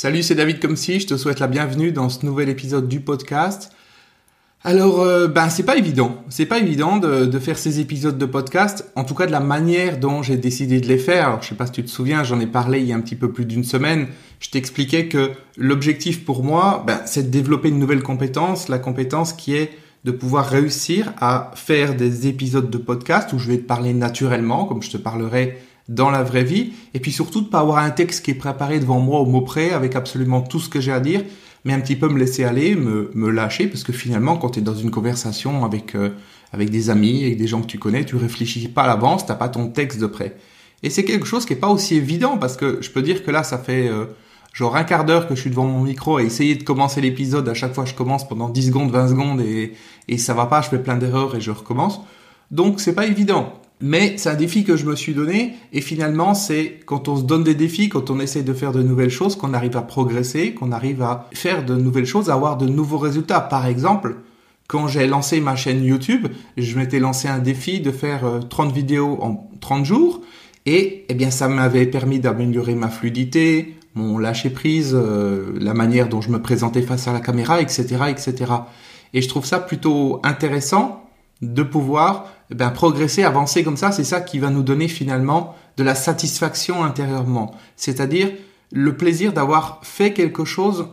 Salut, c'est David comme je te souhaite la bienvenue dans ce nouvel épisode du podcast. Alors, euh, ben c'est pas évident, c'est pas évident de, de, faire ces épisodes de podcast, en tout cas de la manière dont j'ai décidé de les faire. Alors, je sais pas si tu te souviens, j'en ai parlé il y a un petit peu plus d'une semaine. Je t'expliquais que l'objectif pour moi, ben, c'est de développer une nouvelle compétence, la compétence qui est de pouvoir réussir à faire des épisodes de podcast où je vais te parler naturellement, comme je te parlerai dans la vraie vie, et puis surtout de pas avoir un texte qui est préparé devant moi au mot près avec absolument tout ce que j'ai à dire, mais un petit peu me laisser aller, me, me lâcher, parce que finalement, quand tu es dans une conversation avec euh, avec des amis, avec des gens que tu connais, tu réfléchis pas à l'avance, t'as pas ton texte de près. Et c'est quelque chose qui est pas aussi évident, parce que je peux dire que là, ça fait euh, genre un quart d'heure que je suis devant mon micro à essayer de commencer l'épisode. À chaque fois, je commence pendant 10 secondes, 20 secondes, et, et ça va pas, je fais plein d'erreurs et je recommence. Donc, c'est pas évident. Mais c'est un défi que je me suis donné et finalement c'est quand on se donne des défis, quand on essaie de faire de nouvelles choses, qu'on arrive à progresser, qu'on arrive à faire de nouvelles choses, à avoir de nouveaux résultats. Par exemple, quand j'ai lancé ma chaîne YouTube, je m'étais lancé un défi de faire 30 euh, vidéos en 30 jours et eh bien ça m'avait permis d'améliorer ma fluidité, mon lâcher prise, euh, la manière dont je me présentais face à la caméra, etc., etc. Et je trouve ça plutôt intéressant de pouvoir ben, progresser, avancer comme ça, c'est ça qui va nous donner finalement de la satisfaction intérieurement. C'est-à-dire le plaisir d'avoir fait quelque chose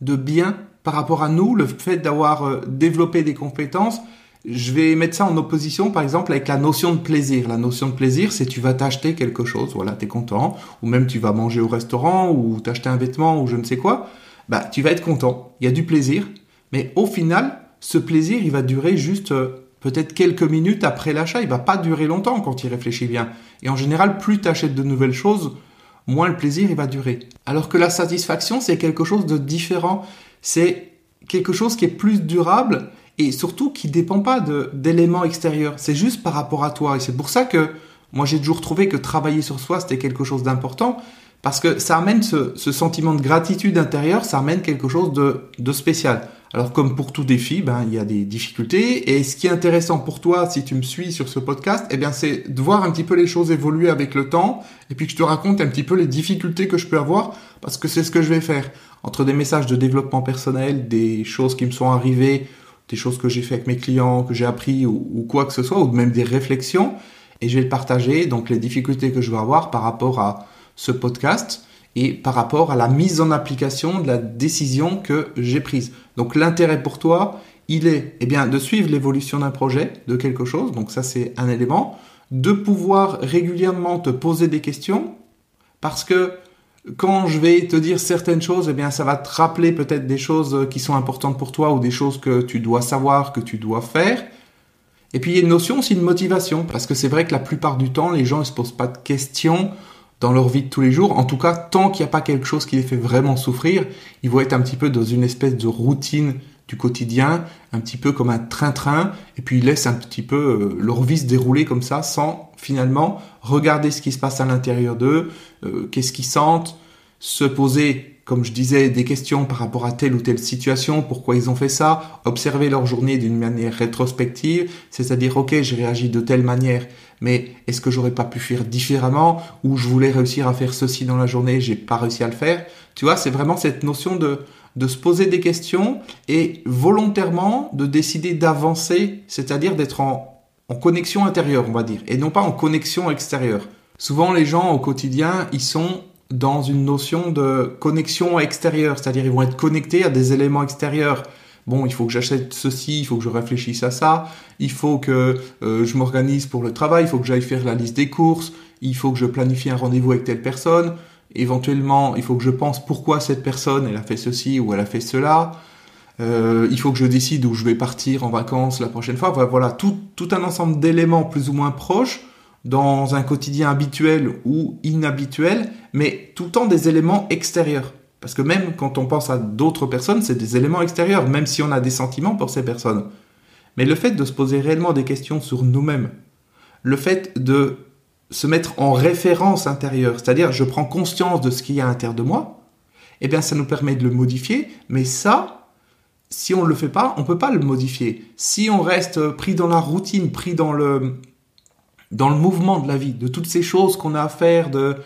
de bien par rapport à nous, le fait d'avoir euh, développé des compétences. Je vais mettre ça en opposition, par exemple, avec la notion de plaisir. La notion de plaisir, c'est tu vas t'acheter quelque chose, voilà, t'es content, ou même tu vas manger au restaurant, ou t'acheter un vêtement, ou je ne sais quoi. Bah, tu vas être content. Il y a du plaisir, mais au final, ce plaisir, il va durer juste euh, peut-être quelques minutes après l'achat. Il va pas durer longtemps quand il réfléchit bien. Et en général, plus tu achètes de nouvelles choses, moins le plaisir il va durer. Alors que la satisfaction, c'est quelque chose de différent. C'est quelque chose qui est plus durable et surtout qui dépend pas d'éléments extérieurs. C'est juste par rapport à toi. Et c'est pour ça que moi j'ai toujours trouvé que travailler sur soi c'était quelque chose d'important parce que ça amène ce, sentiment de gratitude intérieure, ça amène quelque chose de, de spécial. Alors comme pour tout défi, ben il y a des difficultés. Et ce qui est intéressant pour toi si tu me suis sur ce podcast, eh bien c'est de voir un petit peu les choses évoluer avec le temps. Et puis que je te raconte un petit peu les difficultés que je peux avoir parce que c'est ce que je vais faire. Entre des messages de développement personnel, des choses qui me sont arrivées, des choses que j'ai fait avec mes clients, que j'ai appris ou, ou, quoi que ce soit ou même des réflexions. Et je vais partager. Donc les difficultés que je vais avoir par rapport à ce podcast et par rapport à la mise en application de la décision que j'ai prise. Donc l'intérêt pour toi, il est eh bien de suivre l'évolution d'un projet, de quelque chose, donc ça c'est un élément, de pouvoir régulièrement te poser des questions parce que quand je vais te dire certaines choses, eh bien ça va te rappeler peut-être des choses qui sont importantes pour toi ou des choses que tu dois savoir, que tu dois faire. Et puis il y a une notion aussi de motivation parce que c'est vrai que la plupart du temps les gens ne se posent pas de questions dans leur vie de tous les jours. En tout cas, tant qu'il n'y a pas quelque chose qui les fait vraiment souffrir, ils vont être un petit peu dans une espèce de routine du quotidien, un petit peu comme un train-train, et puis ils laissent un petit peu euh, leur vie se dérouler comme ça, sans finalement regarder ce qui se passe à l'intérieur d'eux, euh, qu'est-ce qu'ils sentent, se poser comme je disais, des questions par rapport à telle ou telle situation, pourquoi ils ont fait ça, observer leur journée d'une manière rétrospective, c'est-à-dire, ok, j'ai réagi de telle manière, mais est-ce que j'aurais pas pu faire différemment, ou je voulais réussir à faire ceci dans la journée, j'ai pas réussi à le faire. Tu vois, c'est vraiment cette notion de, de se poser des questions et volontairement de décider d'avancer, c'est-à-dire d'être en, en connexion intérieure, on va dire, et non pas en connexion extérieure. Souvent, les gens au quotidien, ils sont dans une notion de connexion extérieure, c'est-à-dire ils vont être connectés à des éléments extérieurs. Bon, il faut que j'achète ceci, il faut que je réfléchisse à ça, il faut que euh, je m'organise pour le travail, il faut que j'aille faire la liste des courses, il faut que je planifie un rendez-vous avec telle personne, éventuellement il faut que je pense pourquoi cette personne elle a fait ceci ou elle a fait cela, euh, il faut que je décide où je vais partir en vacances la prochaine fois, voilà, tout, tout un ensemble d'éléments plus ou moins proches dans un quotidien habituel ou inhabituel, mais tout le temps des éléments extérieurs. Parce que même quand on pense à d'autres personnes, c'est des éléments extérieurs, même si on a des sentiments pour ces personnes. Mais le fait de se poser réellement des questions sur nous-mêmes, le fait de se mettre en référence intérieure, c'est-à-dire je prends conscience de ce qu'il y a à l'intérieur de moi, eh bien ça nous permet de le modifier, mais ça, si on ne le fait pas, on ne peut pas le modifier. Si on reste pris dans la routine, pris dans le, dans le mouvement de la vie, de toutes ces choses qu'on a à faire, de,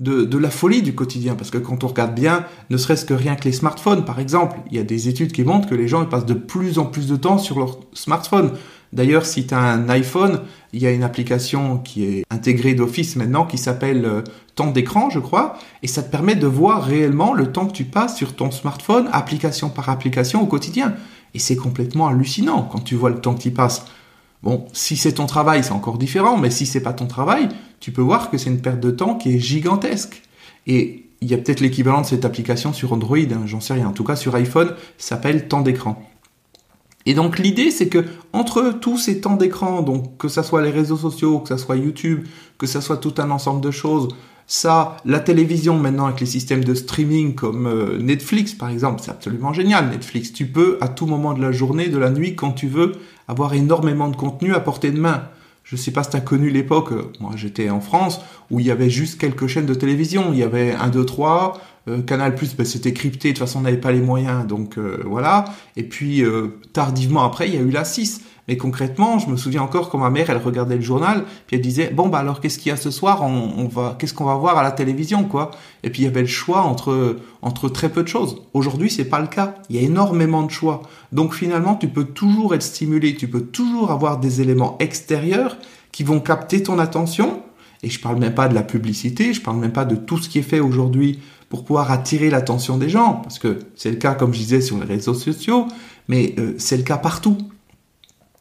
de, la folie du quotidien. Parce que quand on regarde bien, ne serait-ce que rien que les smartphones, par exemple, il y a des études qui montrent que les gens passent de plus en plus de temps sur leur smartphone. D'ailleurs, si tu as un iPhone, il y a une application qui est intégrée d'office maintenant qui s'appelle euh, temps d'écran, je crois, et ça te permet de voir réellement le temps que tu passes sur ton smartphone, application par application au quotidien. Et c'est complètement hallucinant quand tu vois le temps que tu passes. Bon, si c'est ton travail, c'est encore différent, mais si c'est pas ton travail, tu peux voir que c'est une perte de temps qui est gigantesque. Et il y a peut-être l'équivalent de cette application sur Android, hein, j'en sais rien. En tout cas, sur iPhone, ça s'appelle temps d'écran. Et donc l'idée, c'est que entre tous ces temps d'écran, donc que ça soit les réseaux sociaux, que ça soit YouTube, que ça soit tout un ensemble de choses, ça, la télévision maintenant avec les systèmes de streaming comme euh, Netflix par exemple, c'est absolument génial. Netflix, tu peux à tout moment de la journée, de la nuit, quand tu veux, avoir énormément de contenu à portée de main. Je sais pas si tu as connu l'époque, euh, moi j'étais en France, où il y avait juste quelques chaînes de télévision. Il y avait 1, 2, 3, Canal Plus, ben, c'était crypté, de toute façon on n'avait pas les moyens, donc euh, voilà. Et puis tardivement après, il y a eu la 6. Mais concrètement, je me souviens encore quand ma mère, elle regardait le journal, puis elle disait bon bah alors qu'est-ce qu'il y a ce soir? On, va, qu'est-ce qu'on va voir à la télévision quoi? Et puis il y avait le choix entre très peu de choses. Aujourd'hui, c'est pas le cas. Il y a énormément de choix. Donc finalement, tu peux toujours être stimulé, tu peux toujours avoir des éléments extérieurs qui vont capter ton attention. Et je parle même pas de la publicité, je parle même pas de tout ce qui est fait aujourd'hui pour pouvoir attirer l'attention des gens, parce que c'est le cas, comme je disais, sur les réseaux sociaux, mais euh, c'est le cas partout.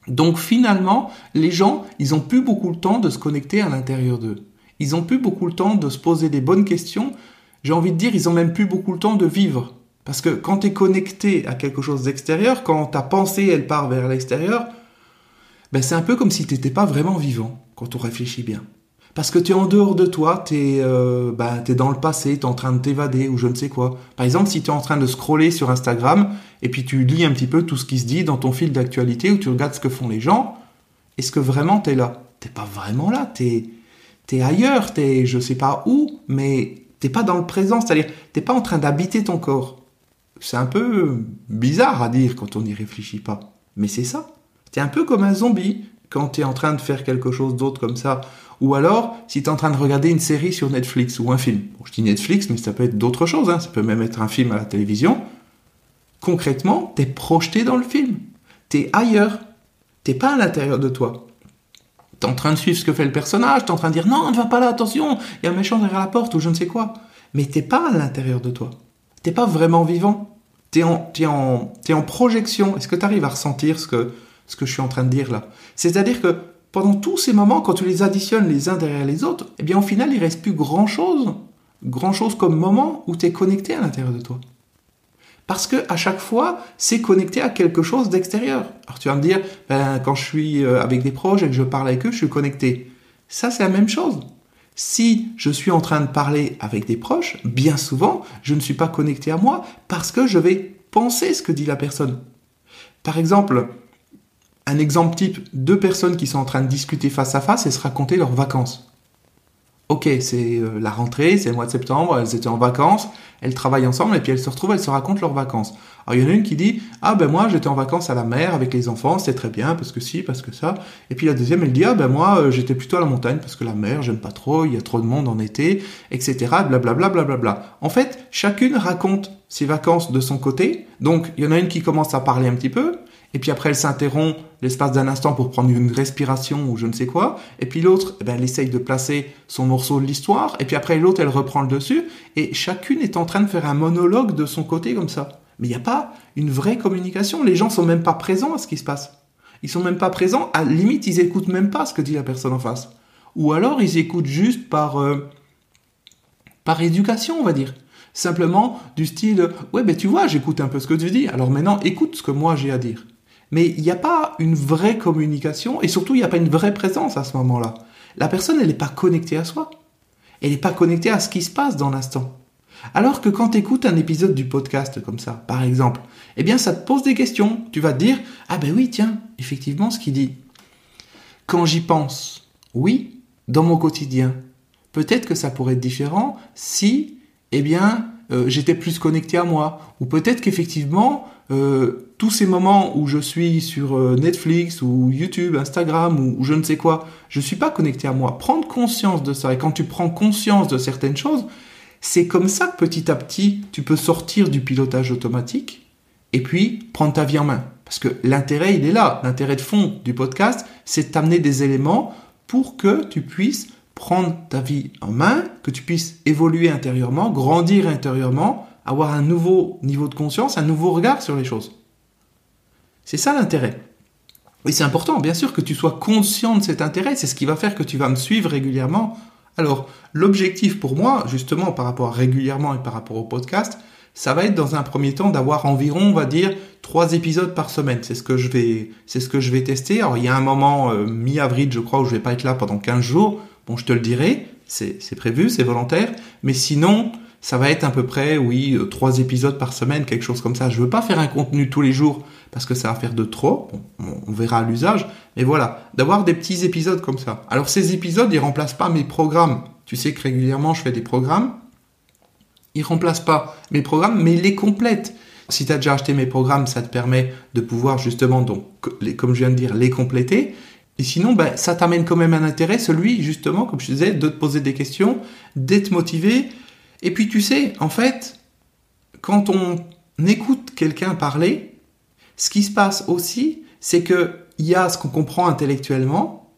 Donc finalement, les gens, ils ont plus beaucoup le temps de se connecter à l'intérieur d'eux. Ils ont plus beaucoup le temps de se poser des bonnes questions. J'ai envie de dire, ils ont même plus beaucoup le temps de vivre. Parce que quand tu es connecté à quelque chose d'extérieur, quand ta pensée, elle part vers l'extérieur, ben c'est un peu comme si tu n'étais pas vraiment vivant, quand on réfléchit bien. Parce que tu es en dehors de toi, tu es, euh, bah, dans le passé, tu es en train de t'évader ou je ne sais quoi. Par exemple, si tu es en train de scroller sur Instagram et puis tu lis un petit peu tout ce qui se dit dans ton fil d'actualité ou tu regardes ce que font les gens, est-ce que vraiment tu es là? T'es pas vraiment là, tu es, ailleurs, tu es je sais pas où, mais t'es pas dans le présent, c'est-à-dire t'es pas en train d'habiter ton corps. C'est un peu bizarre à dire quand on n'y réfléchit pas, mais c'est ça. Tu es un peu comme un zombie quand tu es en train de faire quelque chose d'autre comme ça ou alors, si tu es en train de regarder une série sur Netflix ou un film. je dis Netflix, mais ça peut être d'autres choses. Hein. Ça peut même être un film à la télévision. Concrètement, tu es projeté dans le film. Tu es ailleurs. T'es pas à l'intérieur de toi. Tu es en train de suivre ce que fait le personnage. Tu es en train de dire non, ne va pas là, attention, il y a un méchant derrière la porte ou je ne sais quoi. Mais t'es pas à l'intérieur de toi. T'es pas vraiment vivant. Tu es en, en, en projection. Est-ce que tu arrives à ressentir ce que, ce que je suis en train de dire là? C'est-à-dire que pendant tous ces moments, quand tu les additionnes les uns derrière les autres, eh bien au final, il reste plus grand-chose, grand-chose comme moment où tu es connecté à l'intérieur de toi. Parce que à chaque fois, c'est connecté à quelque chose d'extérieur. Alors tu vas me dire, ben, quand je suis euh, avec des proches et que je parle avec eux, je suis connecté. Ça, c'est la même chose. Si je suis en train de parler avec des proches, bien souvent, je ne suis pas connecté à moi parce que je vais penser ce que dit la personne. Par exemple, un exemple type, deux personnes qui sont en train de discuter face à face et se raconter leurs vacances. Ok, c'est euh, la rentrée, c'est le mois de septembre, elles étaient en vacances, elles travaillent ensemble et puis elles se retrouvent, elles se racontent leurs vacances. Alors il y en a une qui dit ah ben moi j'étais en vacances à la mer avec les enfants, c'est très bien parce que si, parce que ça. Et puis la deuxième elle dit ah ben moi euh, j'étais plutôt à la montagne parce que la mer j'aime pas trop, il y a trop de monde en été, etc. Blablabla blablabla. En fait chacune raconte ses vacances de son côté. Donc il y en a une qui commence à parler un petit peu, et puis après elle s'interrompt l'espace d'un instant pour prendre une respiration ou je ne sais quoi, et puis l'autre, eh ben, elle essaye de placer son morceau de l'histoire, et puis après l'autre, elle reprend le dessus, et chacune est en train de faire un monologue de son côté comme ça. Mais il n'y a pas une vraie communication, les gens sont même pas présents à ce qui se passe. Ils sont même pas présents, à limite, ils écoutent même pas ce que dit la personne en face. Ou alors ils écoutent juste par, euh, par éducation, on va dire. Simplement du style, ouais, ben tu vois, j'écoute un peu ce que tu dis, alors maintenant écoute ce que moi j'ai à dire. Mais il n'y a pas une vraie communication et surtout il n'y a pas une vraie présence à ce moment-là. La personne, elle n'est pas connectée à soi. Elle n'est pas connectée à ce qui se passe dans l'instant. Alors que quand tu écoutes un épisode du podcast comme ça, par exemple, eh bien ça te pose des questions. Tu vas te dire, ah ben oui, tiens, effectivement ce qu'il dit. Quand j'y pense, oui, dans mon quotidien, peut-être que ça pourrait être différent si, eh bien, euh, j'étais plus connecté à moi. Ou peut-être qu'effectivement, euh, tous ces moments où je suis sur euh, Netflix ou YouTube, Instagram ou, je ne sais quoi, je suis pas connecté à moi. Prendre conscience de ça. Et quand tu prends conscience de certaines choses, c'est comme ça que petit à petit, tu peux sortir du pilotage automatique et puis prendre ta vie en main. Parce que l'intérêt, il est là. L'intérêt de fond du podcast, c'est de t'amener des éléments pour que tu puisses prendre ta vie en main, que tu puisses évoluer intérieurement, grandir intérieurement, avoir un nouveau niveau de conscience, un nouveau regard sur les choses. C'est ça l'intérêt. Et c'est important, bien sûr, que tu sois conscient de cet intérêt. C'est ce qui va faire que tu vas me suivre régulièrement. Alors, l'objectif pour moi, justement, par rapport à régulièrement et par rapport au podcast, ça va être dans un premier temps d'avoir environ, on va dire, trois épisodes par semaine. C'est ce que je vais, c'est ce que je vais tester. Alors, il y a un moment, euh, mi-avril, je crois, où je vais pas être là pendant 15 jours. Bon, je te le dirai. C'est prévu, c'est volontaire. Mais sinon, ça va être à peu près, oui, euh, trois épisodes par semaine, quelque chose comme ça. Je veux pas faire un contenu tous les jours parce que ça va faire de trop. on verra l'usage. Mais voilà, d'avoir des petits épisodes comme ça. Alors ces épisodes, ils remplacent pas mes programmes. Tu sais que régulièrement, je fais des programmes. Ils remplacent pas mes programmes, mais ils les complètent. Si tu as déjà acheté mes programmes, ça te permet de pouvoir justement, donc, comme je viens de dire, les compléter. Et sinon, ben, ça t'amène quand même un intérêt, celui, justement, comme je disais, de te poser des questions, d'être motivé, et puis tu sais, en fait, quand on écoute quelqu'un parler, ce qui se passe aussi, c'est qu'il y a ce qu'on comprend intellectuellement,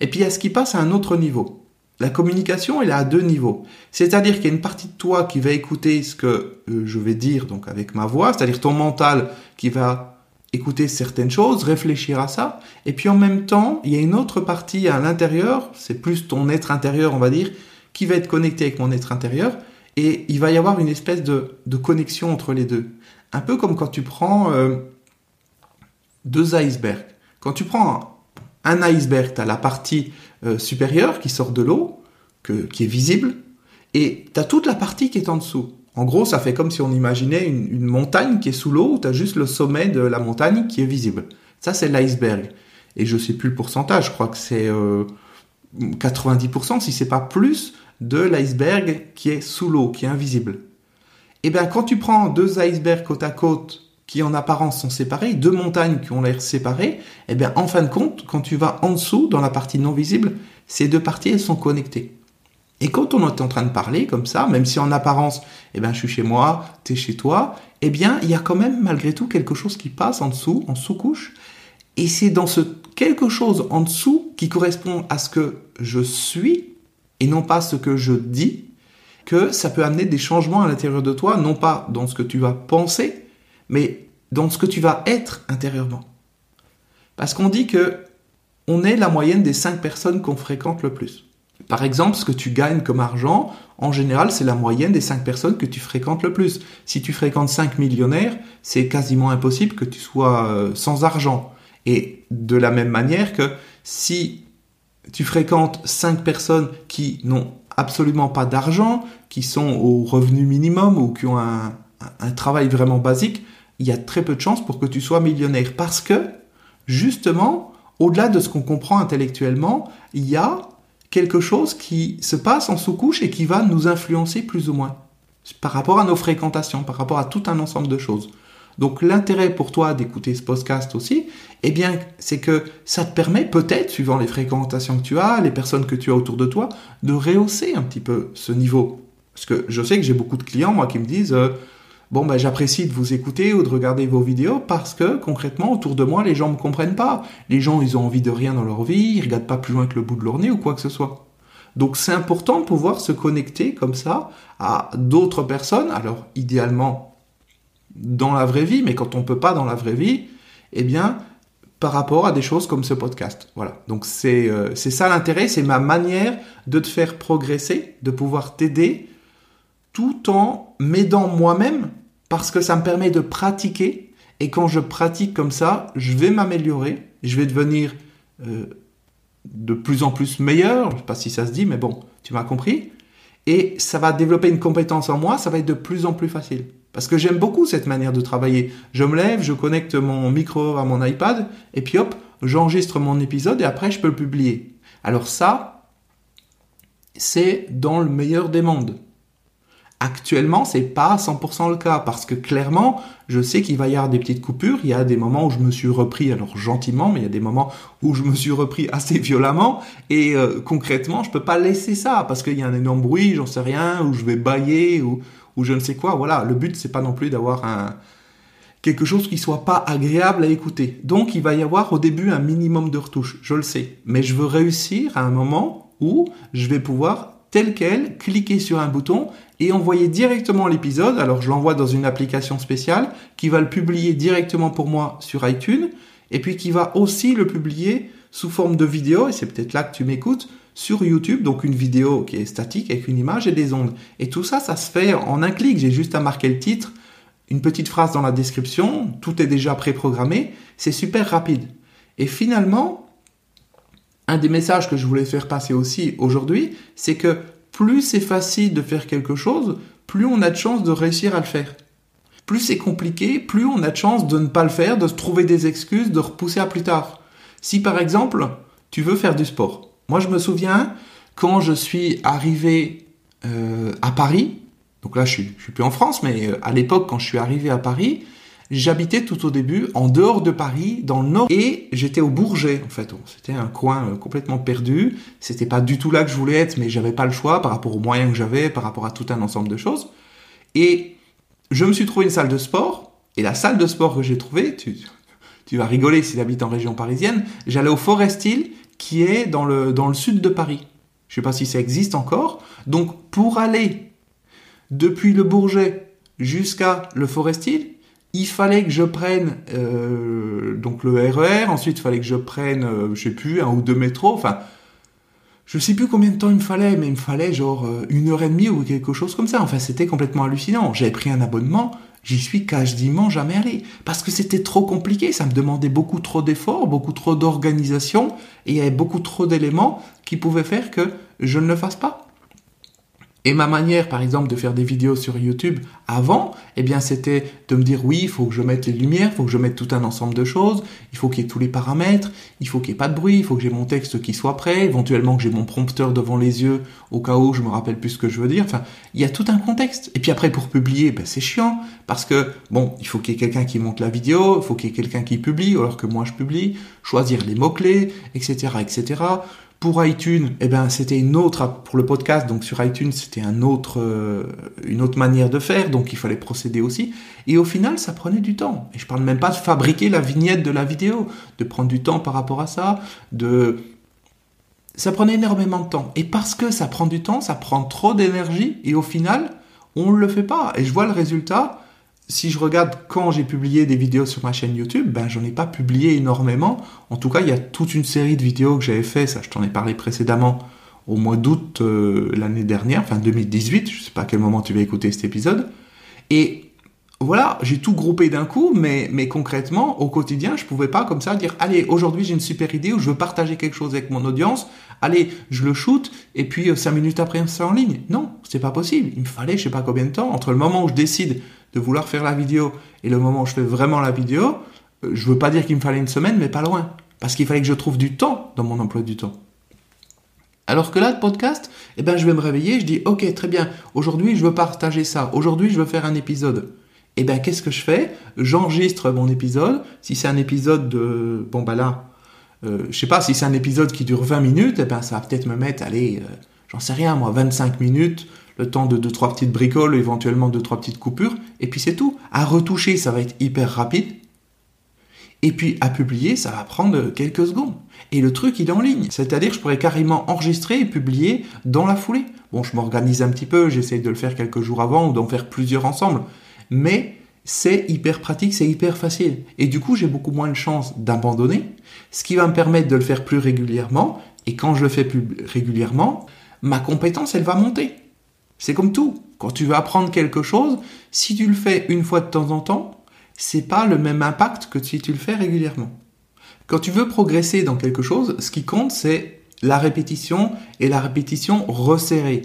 et puis il y a ce qui passe à un autre niveau. La communication, elle est à deux niveaux. C'est-à-dire qu'il y a une partie de toi qui va écouter ce que euh, je vais dire, donc avec ma voix, c'est-à-dire ton mental qui va écouter certaines choses, réfléchir à ça, et puis en même temps, il y a une autre partie à l'intérieur, c'est plus ton être intérieur, on va dire, qui va être connecté avec mon être intérieur, et il va y avoir une espèce de, connexion entre les deux. Un peu comme quand tu prends euh, deux icebergs. Quand tu prends un, iceberg, tu as la partie euh, supérieure qui sort de l'eau, qui est visible, et tu as toute la partie qui est en dessous. En gros, ça fait comme si on imaginait une, montagne qui est sous l'eau, où tu as juste le sommet de la montagne qui est visible. Ça, c'est l'iceberg. Et je sais plus le pourcentage, je crois que c'est 90%, euh, si c'est pas plus, de l'iceberg qui est sous l'eau, qui est invisible. Et eh bien quand tu prends deux icebergs côte à côte qui en apparence sont séparés, deux montagnes qui ont l'air séparées, et eh bien en fin de compte, quand tu vas en dessous, dans la partie non visible, ces deux parties elles sont connectées. Et quand on est en train de parler comme ça, même si en apparence, eh ben je suis chez moi, tu es chez toi, eh bien il y a quand même malgré tout quelque chose qui passe en dessous, en sous-couche, et c'est dans ce quelque chose en dessous qui correspond à ce que je suis et non pas ce que je dis, que ça peut amener des changements à l'intérieur de toi, non pas dans ce que tu vas penser, mais dans ce que tu vas être intérieurement. Parce qu'on dit que on est la moyenne des cinq personnes qu'on fréquente le plus. Par exemple, ce que tu gagnes comme argent, en général, c'est la moyenne des cinq personnes que tu fréquentes le plus. Si tu fréquentes cinq millionnaires, c'est quasiment impossible que tu sois euh, sans argent. Et de la même manière que si tu fréquentes cinq personnes qui n'ont absolument pas d'argent, qui sont au revenu minimum ou qui ont un, travail vraiment basique, il y a très peu de chances pour que tu sois millionnaire. Parce que, justement, au-delà de ce qu'on comprend intellectuellement, il y a quelque chose qui se passe en sous-couche et qui va nous influencer plus ou moins par rapport à nos fréquentations, par rapport à tout un ensemble de choses. Donc l'intérêt pour toi d'écouter ce podcast aussi, eh bien, c'est que ça te permet peut-être, suivant les fréquentations que tu as, les personnes que tu as autour de toi, de rehausser un petit peu ce niveau. Parce que je sais que j'ai beaucoup de clients, moi, qui me disent, euh, bon, ben, j'apprécie de vous écouter ou de regarder vos vidéos parce que, concrètement, autour de moi, les gens me comprennent pas. Les gens, ils ont envie de rien dans leur vie, ils regardent pas plus loin que le bout de leur nez ou quoi que ce soit. Donc c'est important de pouvoir se connecter comme ça à d'autres personnes. Alors idéalement dans la vraie vie, mais quand on peut pas dans la vraie vie, eh bien, par rapport à des choses comme ce podcast. Voilà. Donc c'est euh, c'est ça l'intérêt, c'est ma manière de te faire progresser, de pouvoir t'aider, tout en m'aidant moi-même, parce que ça me permet de pratiquer. Et quand je pratique comme ça, je vais m'améliorer, je vais devenir euh, de plus en plus meilleur. Je sais pas si ça se dit, mais bon, tu m'as compris. Et ça va développer une compétence en moi, ça va être de plus en plus facile. Parce que j'aime beaucoup cette manière de travailler. Je me lève, je connecte mon micro à mon iPad, et puis hop, j'enregistre mon épisode et après je peux le publier. Alors ça, c'est dans le meilleur des mondes. Actuellement, c'est pas 100% le cas parce que clairement, je sais qu'il va y avoir des petites coupures. Il y a des moments où je me suis repris, alors gentiment, mais il y a des moments où je me suis repris assez violemment. Et euh, concrètement, je peux pas laisser ça parce qu'il y a un énorme bruit, j'en sais rien, ou je vais bailler ou, ou je ne sais quoi. Voilà, le but c'est pas non plus d'avoir un quelque chose qui soit pas agréable à écouter. Donc il va y avoir au début un minimum de retouches, je le sais, mais je veux réussir à un moment où je vais pouvoir tel quel cliquer sur un bouton et envoyer directement l'épisode. Alors je l'envoie dans une application spéciale qui va le publier directement pour moi sur iTunes et puis qui va aussi le publier sous forme de vidéo et c'est peut-être là que tu m'écoutes sur YouTube, donc une vidéo qui est statique avec une image et des ondes. Et tout ça, ça se fait en un clic. J'ai juste à marquer le titre, une petite phrase dans la description, tout est déjà préprogrammé, c'est super rapide. Et finalement, un des messages que je voulais faire passer aussi aujourd'hui, c'est que plus c'est facile de faire quelque chose, plus on a de chances de réussir à le faire. Plus c'est compliqué, plus on a de chances de ne pas le faire, de se trouver des excuses, de repousser à plus tard. Si par exemple, tu veux faire du sport. Moi je me souviens quand je suis arrivé euh, à Paris, donc là, je suis, suis plus en France, mais euh, à l'époque, quand je suis arrivé à Paris, j'habitais tout au début en dehors de Paris, dans le nord, et j'étais au Bourget, en fait. C'était un coin euh, complètement perdu. C'était pas du tout là que je voulais être, mais j'avais pas le choix par rapport aux moyens que j'avais, par rapport à tout un ensemble de choses. Et je me suis trouvé une salle de sport, et la salle de sport que j'ai trouvée, tu, vas rigoler si tu habites en région parisienne, j'allais au Forest Hill, qui est dans le, dans le sud de Paris. Je sais pas si ça existe encore. Donc, pour aller depuis le Bourget jusqu'à le Forestil, il fallait que je prenne euh, donc le RER, e ensuite il fallait que je prenne, euh, je sais plus, un ou deux métros, je sais plus combien de temps il me fallait, mais il me fallait genre euh, une heure et demie ou quelque chose comme ça. Enfin, c'était complètement hallucinant. J'avais pris un abonnement, j'y suis quasiment jamais allé parce que c'était trop compliqué. Ça me demandait beaucoup trop d'efforts, beaucoup trop d'organisation et il y avait beaucoup trop d'éléments qui pouvaient faire que je ne le fasse pas. Et ma manière, par exemple, de faire des vidéos sur YouTube avant, eh bien, c'était de me dire oui, il faut que je mette les lumières, il faut que je mette tout un ensemble de choses, il faut qu'il y ait tous les paramètres, il faut qu'il n'y ait pas de bruit, il faut que j'ai mon texte qui soit prêt, éventuellement que j'ai mon prompteur devant les yeux au cas où je me rappelle plus ce que je veux dire. Enfin, il y a tout un contexte. Et puis après, pour publier, ben, c'est chiant parce que bon, il faut qu'il y ait quelqu'un qui monte la vidéo, il faut qu'il y ait quelqu'un qui publie alors que moi je publie, choisir les mots clés, etc., etc. Pour iTunes, eh ben, c'était une autre, pour le podcast, donc sur iTunes, c'était un autre, euh, une autre manière de faire, donc il fallait procéder aussi. Et au final, ça prenait du temps. Et je parle même pas de fabriquer la vignette de la vidéo, de prendre du temps par rapport à ça, de, ça prenait énormément de temps. Et parce que ça prend du temps, ça prend trop d'énergie, et au final, on ne le fait pas. Et je vois le résultat, si je regarde quand j'ai publié des vidéos sur ma chaîne YouTube, ben j'en ai pas publié énormément. En tout cas, il y a toute une série de vidéos que j'avais fait, ça je t'en ai parlé précédemment au mois d'août euh, l'année dernière, enfin 2018, je sais pas à quel moment tu vas écouter cet épisode. Et voilà, j'ai tout groupé d'un coup, mais, mais concrètement, au quotidien, je pouvais pas comme ça dire, allez, aujourd'hui j'ai une super idée où je veux partager quelque chose avec mon audience, allez, je le shoot, et puis euh, cinq minutes après, c'est en ligne. Non, c'est pas possible. Il me fallait, je sais pas combien de temps, entre le moment où je décide de vouloir faire la vidéo et le moment où je fais vraiment la vidéo, euh, je veux pas dire qu'il me fallait une semaine, mais pas loin. Parce qu'il fallait que je trouve du temps dans mon emploi du temps. Alors que là, le podcast, eh ben, je vais me réveiller, je dis, ok, très bien, aujourd'hui, je veux partager ça, aujourd'hui, je veux faire un épisode. Eh ben, qu'est-ce que je fais? J'enregistre mon épisode. Si c'est un épisode de, bon, bah là, euh, je sais pas, si c'est un épisode qui dure 20 minutes, eh ben, ça va peut-être me mettre, allez, euh, j'en sais rien, moi, 25 minutes le temps de deux trois petites bricoles, éventuellement deux trois petites coupures, et puis c'est tout. À retoucher, ça va être hyper rapide. Et puis à publier, ça va prendre quelques secondes. Et le truc, il est en ligne. C'est-à-dire que je pourrais carrément enregistrer et publier dans la foulée. Bon, je m'organise un petit peu, j'essaye de le faire quelques jours avant ou d'en faire plusieurs ensemble. Mais c'est hyper pratique, c'est hyper facile. Et du coup, j'ai beaucoup moins de chances d'abandonner, ce qui va me permettre de le faire plus régulièrement. Et quand je le fais plus régulièrement, ma compétence, elle va monter. C'est comme tout. Quand tu veux apprendre quelque chose, si tu le fais une fois de temps en temps, c'est pas le même impact que si tu le fais régulièrement. Quand tu veux progresser dans quelque chose, ce qui compte, c'est la répétition et la répétition resserrée.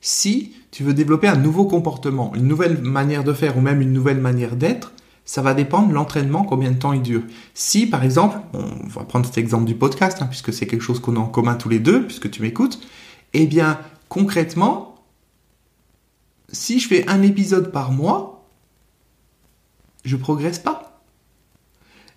Si tu veux développer un nouveau comportement, une nouvelle manière de faire ou même une nouvelle manière d'être, ça va dépendre de l'entraînement, combien de temps il dure. Si, par exemple, on va prendre cet exemple du podcast, hein, puisque c'est quelque chose qu'on a en commun tous les deux, puisque tu m'écoutes, eh bien, concrètement, si je fais un épisode par mois, je progresse pas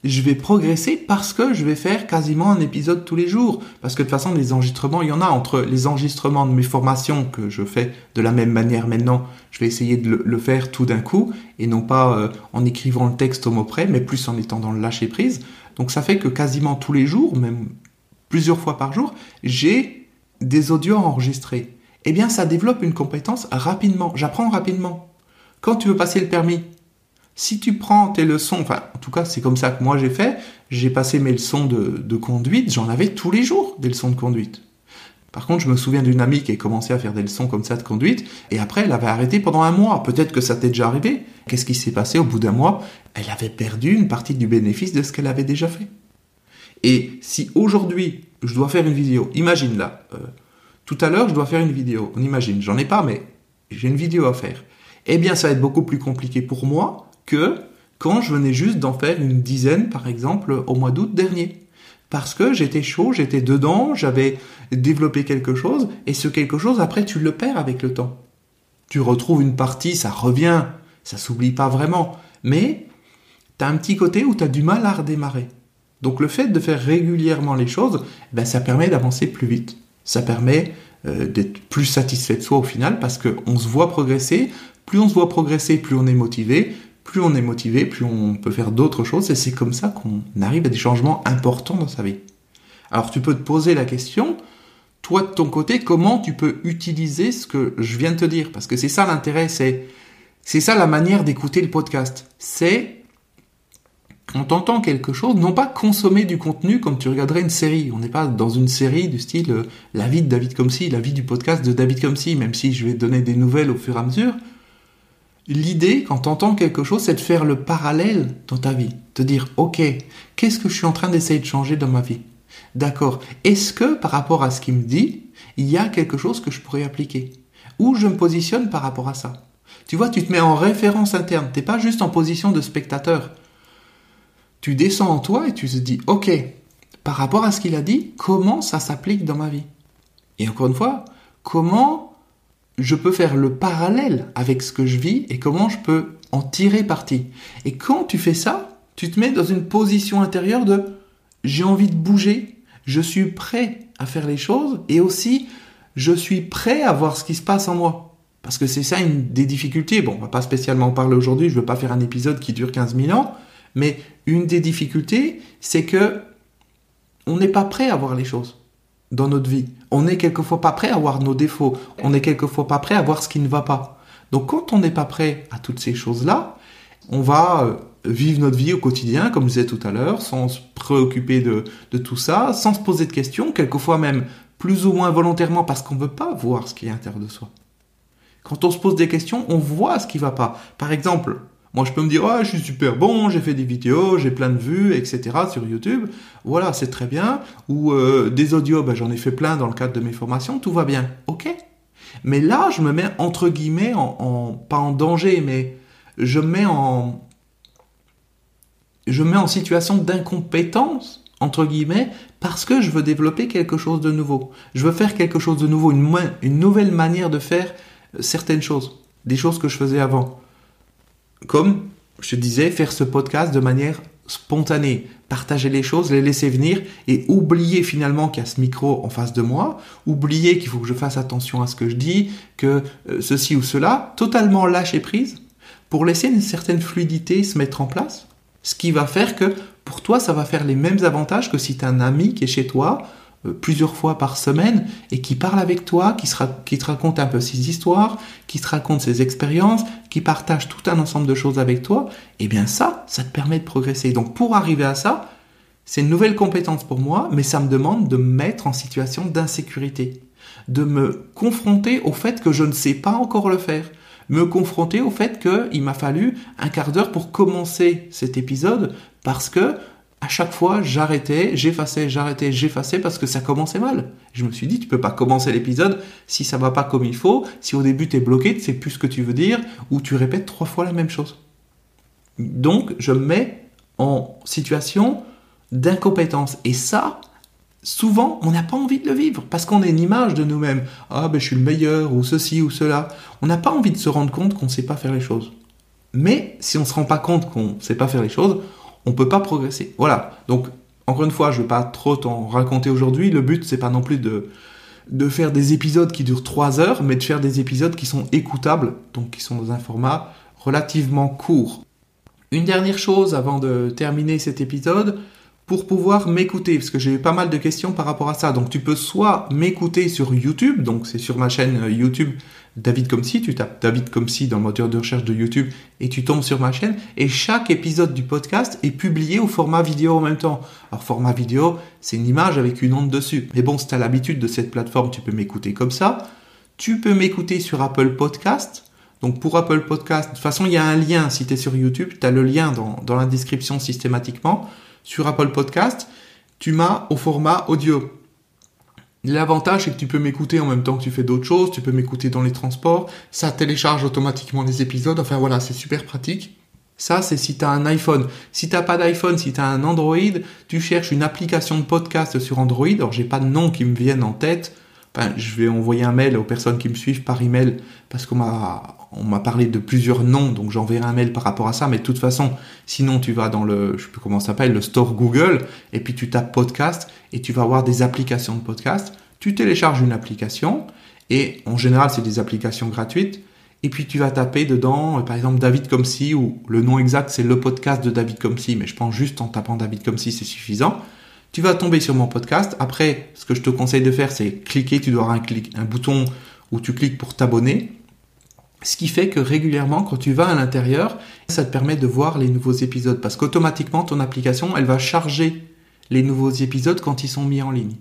je vais progresser parce que je vais faire quasiment un épisode tous les jours. Parce que de toute façon, les enregistrements, il y en a entre les enregistrements de mes formations que je fais de la même manière maintenant. Je vais essayer de le, faire tout d'un coup et non pas euh, en écrivant le texte au mot près, mais plus en étant dans le lâcher prise. Donc ça fait que quasiment tous les jours, même plusieurs fois par jour, j'ai des audios enregistrés. Eh bien, ça développe une compétence rapidement. J'apprends rapidement. Quand tu veux passer le permis, si tu prends tes leçons, enfin, en tout cas, c'est comme ça que moi j'ai fait, j'ai passé mes leçons de, conduite, j'en avais tous les jours des leçons de conduite. Par contre, je me souviens d'une amie qui a commencé à faire des leçons comme ça de conduite, et après, elle avait arrêté pendant un mois. Peut-être que ça t'est déjà arrivé. Qu'est-ce qui s'est passé au bout d'un mois? Elle avait perdu une partie du bénéfice de ce qu'elle avait déjà fait. Et si aujourd'hui, je dois faire une vidéo, imagine là, euh, tout à l'heure, je dois faire une vidéo, on imagine, j'en ai pas, mais j'ai une vidéo à faire. Eh bien, ça va être beaucoup plus compliqué pour moi que quand je venais juste d'en faire une dizaine, par exemple, au mois d'août dernier. Parce que j'étais chaud, j'étais dedans, j'avais développé quelque chose, et ce quelque chose, après, tu le perds avec le temps. Tu retrouves une partie, ça revient, ça s'oublie pas vraiment, mais tu as un petit côté où tu as du mal à redémarrer. Donc le fait de faire régulièrement les choses, ben, ça permet d'avancer plus vite. Ça permet euh, d'être plus satisfait de soi au final parce qu'on se voit progresser. Plus on se voit progresser, plus on est motivé, plus on est motivé, plus on peut faire d'autres choses, et c'est comme ça qu'on arrive à des changements importants dans sa vie. Alors tu peux te poser la question, toi de ton côté, comment tu peux utiliser ce que je viens de te dire? Parce que c'est ça l'intérêt, c'est, c'est ça la manière d'écouter le podcast. C'est quand t'entends quelque chose, non pas consommer du contenu comme tu regarderais une série. On n'est pas dans une série du style euh, La vie de David Comsi, la vie du podcast de David Comsi, même si je vais donner des nouvelles au fur et à mesure. L'idée, quand tu entends quelque chose, c'est de faire le parallèle dans ta vie. Te dire, ok, qu'est-ce que je suis en train d'essayer de changer dans ma vie? D'accord. Est-ce que par rapport à ce qu'il me dit, il y a quelque chose que je pourrais appliquer? Où je me positionne par rapport à ça? Tu vois, tu te mets en référence interne. T'es pas juste en position de spectateur. Tu descends en toi et tu te dis, ok, par rapport à ce qu'il a dit, comment ça s'applique dans ma vie? Et encore une fois, comment je peux faire le parallèle avec ce que je vis et comment je peux en tirer parti? Et quand tu fais ça, tu te mets dans une position intérieure de j'ai envie de bouger, je suis prêt à faire les choses et aussi je suis prêt à voir ce qui se passe en moi. Parce que c'est ça une des difficultés. Bon, on va pas spécialement en parler aujourd'hui, je veux pas faire un épisode qui dure 15 000 ans, mais une des difficultés, c'est que on n'est pas prêt à voir les choses dans notre vie. On n'est quelquefois pas prêt à voir nos défauts. On n'est quelquefois pas prêt à voir ce qui ne va pas. Donc quand on n'est pas prêt à toutes ces choses-là, on va euh, vivre notre vie au quotidien, comme je disais tout à l'heure, sans se préoccuper de, de, tout ça, sans se poser de questions, quelquefois même plus ou moins volontairement parce qu'on ne veut pas voir ce qui est à l'intérieur de soi. Quand on se pose des questions, on voit ce qui ne va pas. Par exemple, moi, je peux me dire, oh, je suis super bon, j'ai fait des vidéos, j'ai plein de vues, etc. sur YouTube. Voilà, c'est très bien. Ou euh, des audios, ben, j'en ai fait plein dans le cadre de mes formations, tout va bien. Ok. Mais là, je me mets entre guillemets pas en danger, mais je me mets en, je mets en situation d'incompétence entre guillemets parce que je veux développer quelque chose de nouveau. Je veux faire quelque chose de nouveau, une, une nouvelle manière de faire certaines choses, des choses que je faisais avant comme je te disais, faire ce podcast de manière spontanée, partager les choses, les laisser venir et oublier finalement qu'il y a ce micro en face de moi, oublier qu'il faut que je fasse attention à ce que je dis, que euh, ceci ou cela, totalement lâcher prise pour laisser une certaine fluidité se mettre en place, ce qui va faire que pour toi ça va faire les mêmes avantages que si tu as un ami qui est chez toi plusieurs fois par semaine et qui parle avec toi, qui, qui te raconte un peu ses histoires, qui te raconte ses expériences, qui partage tout un ensemble de choses avec toi, eh bien ça, ça te permet de progresser. Donc pour arriver à ça, c'est une nouvelle compétence pour moi, mais ça me demande de me mettre en situation d'insécurité, de me confronter au fait que je ne sais pas encore le faire, me confronter au fait qu'il m'a fallu un quart d'heure pour commencer cet épisode parce que à chaque fois, j'arrêtais, j'effaçais, j'arrêtais, j'effaçais parce que ça commençait mal. Je me suis dit, tu peux pas commencer l'épisode si ça va pas comme il faut, si au début tu es bloqué, tu sais plus ce que tu veux dire, ou tu répètes trois fois la même chose. Donc, je me mets en situation d'incompétence. Et ça, souvent, on n'a pas envie de le vivre parce qu'on a une image de nous-mêmes. Ah, ben je suis le meilleur ou ceci ou cela. On n'a pas envie de se rendre compte qu'on ne sait pas faire les choses. Mais si on ne se rend pas compte qu'on ne sait pas faire les choses, on ne peut pas progresser. Voilà. Donc, encore une fois, je ne vais pas trop t'en raconter aujourd'hui. Le but, c'est pas non plus de, de faire des épisodes qui durent 3 heures, mais de faire des épisodes qui sont écoutables, donc qui sont dans un format relativement court. Une dernière chose avant de terminer cet épisode, pour pouvoir m'écouter, parce que j'ai eu pas mal de questions par rapport à ça. Donc tu peux soit m'écouter sur YouTube, donc c'est sur ma chaîne euh, YouTube David Comsi, tu tapes David Comsi dans le moteur de recherche de YouTube et tu tombes sur ma chaîne. Et chaque épisode du podcast est publié au format vidéo en même temps. Alors format vidéo, c'est une image avec une onde dessus. Mais bon, si tu as l'habitude de cette plateforme, tu peux m'écouter comme ça. Tu peux m'écouter sur Apple Podcast. Donc pour Apple Podcast, de toute façon, il y a un lien. Si tu es sur YouTube, tu as le lien dans, dans la description systématiquement sur Apple Podcast, tu m'as au format audio. L'avantage, c'est que tu peux m'écouter en même temps que tu fais d'autres choses, tu peux m'écouter dans les transports, ça télécharge automatiquement les épisodes, enfin voilà, c'est super pratique. Ça, c'est si tu as un iPhone. Si tu pas d'iPhone, si tu as un Android, tu cherches une application de podcast sur Android. Alors, j'ai pas de nom qui me vienne en tête. Enfin, je vais envoyer un mail aux personnes qui me suivent par email parce qu'on m'a on m'a parlé de plusieurs noms, donc j'enverrai un mail par rapport à ça. Mais de toute façon, sinon tu vas dans le, je sais plus comment ça s'appelle, le store Google, et puis tu tapes podcast, et tu vas avoir des applications de podcast. Tu télécharges une application, et en général c'est des applications gratuites. Et puis tu vas taper dedans, euh, par exemple David Comsi, ou le nom exact c'est le podcast de David Comsi, mais je pense juste en tapant David Comsi c'est suffisant. Tu vas tomber sur mon podcast. Après, ce que je te conseille de faire, c'est cliquer. Tu dois avoir un, un bouton où tu cliques pour t'abonner. Ce qui fait que régulièrement, quand tu vas à l'intérieur, ça te permet de voir les nouveaux épisodes parce qu'automatiquement, ton application, elle va charger les nouveaux épisodes quand ils sont mis en ligne.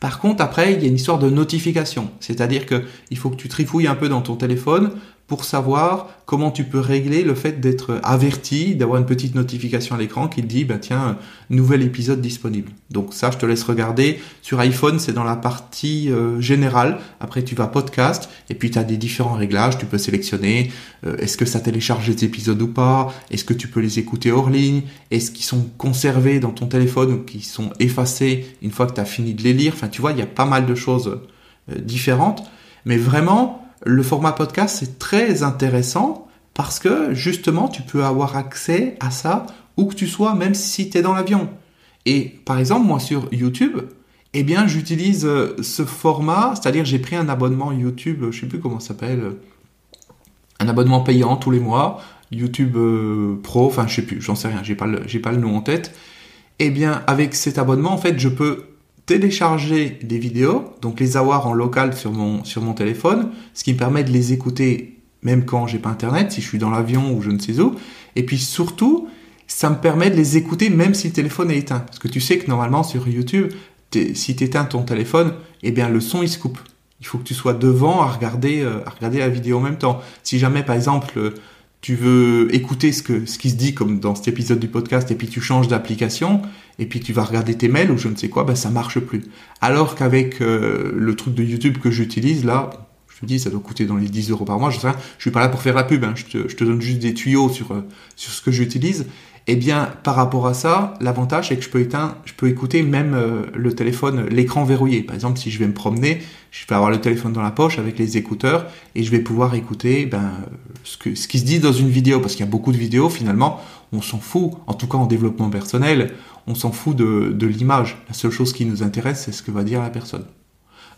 Par contre, après, il y a une histoire de notification. C'est-à-dire qu'il faut que tu trifouilles un peu dans ton téléphone pour savoir comment tu peux régler le fait d'être averti, d'avoir une petite notification à l'écran qui te dit, bah tiens, nouvel épisode disponible. Donc ça, je te laisse regarder. Sur iPhone, c'est dans la partie euh, générale. Après, tu vas podcast et puis tu as des différents réglages. Tu peux sélectionner euh, est-ce que ça télécharge les épisodes ou pas, est-ce que tu peux les écouter hors ligne, est-ce qu'ils sont conservés dans ton téléphone ou qu'ils sont effacés une fois que tu as fini de les lire? Enfin, tu vois, il y a pas mal de choses euh, différentes. Mais vraiment, le format podcast, c'est très intéressant parce que justement, tu peux avoir accès à ça où que tu sois, même si tu es dans l'avion. Et par exemple, moi sur YouTube, eh bien, j'utilise euh, ce format, c'est-à-dire j'ai pris un abonnement YouTube, je sais plus comment ça s'appelle, un abonnement payant tous les mois, YouTube euh, Pro, enfin je sais plus, j'en sais rien, j'ai pas le, pas le nom en tête. Eh bien, avec cet abonnement, en fait, je peux télécharger des vidéos, donc les avoir en local sur mon, téléphone, ce qui me permet de les écouter même quand j'ai pas internet, si je suis dans l'avion ou je ne sais où. Et puis surtout, ça me permet de les écouter même si le téléphone est éteint. Parce que tu sais que normalement sur YouTube, si tu éteins ton téléphone, eh bien le son il se coupe. Il faut que tu sois devant à regarder, euh, à regarder la vidéo en même temps. Si jamais par exemple tu veux écouter ce, que, ce qui se dit comme dans cet épisode du podcast et puis tu changes d'application et puis tu vas regarder tes mails ou je ne sais quoi, ben ça marche plus. Alors qu'avec euh, le truc de YouTube que j'utilise là, je te dis ça doit coûter dans les 10 euros par mois, je sais je suis pas là pour faire la pub, hein, je, te, je, te, donne juste des tuyaux sur, euh, sur ce que j'utilise eh bien, par rapport à ça, l'avantage c'est que je peux éteindre, je peux écouter même euh, le téléphone, l'écran verrouillé. Par exemple, si je vais me promener, je vais avoir le téléphone dans la poche avec les écouteurs et je vais pouvoir écouter ben, ce, qui se dit dans une vidéo, parce qu'il y a beaucoup de vidéos finalement, on s'en fout. En tout cas, en développement personnel, on s'en fout de l'image. La seule chose qui nous intéresse, c'est ce que va dire la personne.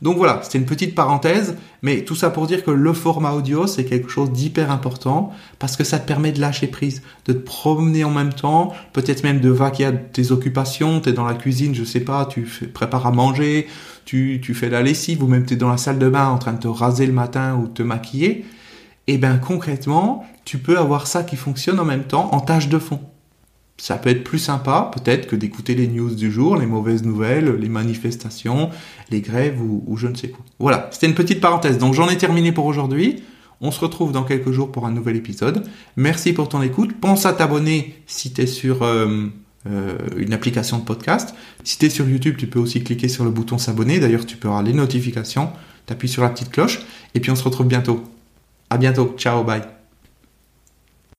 Donc voilà, c'était une petite parenthèse, mais tout ça pour dire que le format audio, c'est quelque chose d'hyper important parce que ça te permet de lâcher prise, de te promener en même temps, peut-être même de vaquer à tes occupations, tu es dans la cuisine, je sais pas, tu prépares à manger, tu, tu fais la lessive ou même tu es dans la salle de bain en train de te raser le matin ou te maquiller. Et eh bien concrètement, tu peux avoir ça qui fonctionne en même temps en tâche de fond ça peut être plus sympa peut-être que d'écouter les news du jour, les mauvaises nouvelles, les manifestations, les grèves ou, je ne sais quoi. Voilà, c'était une petite parenthèse. Donc j'en ai terminé pour aujourd'hui. On se retrouve dans quelques jours pour un nouvel épisode. Merci pour ton écoute. Pense à t'abonner si tu es sur euh, euh, une application de podcast. Si tu es sur YouTube, tu peux aussi cliquer sur le bouton s'abonner. D'ailleurs, tu peux avoir les notifications. Tu appuies sur la petite cloche. Et puis on se retrouve bientôt. À bientôt. Ciao, bye.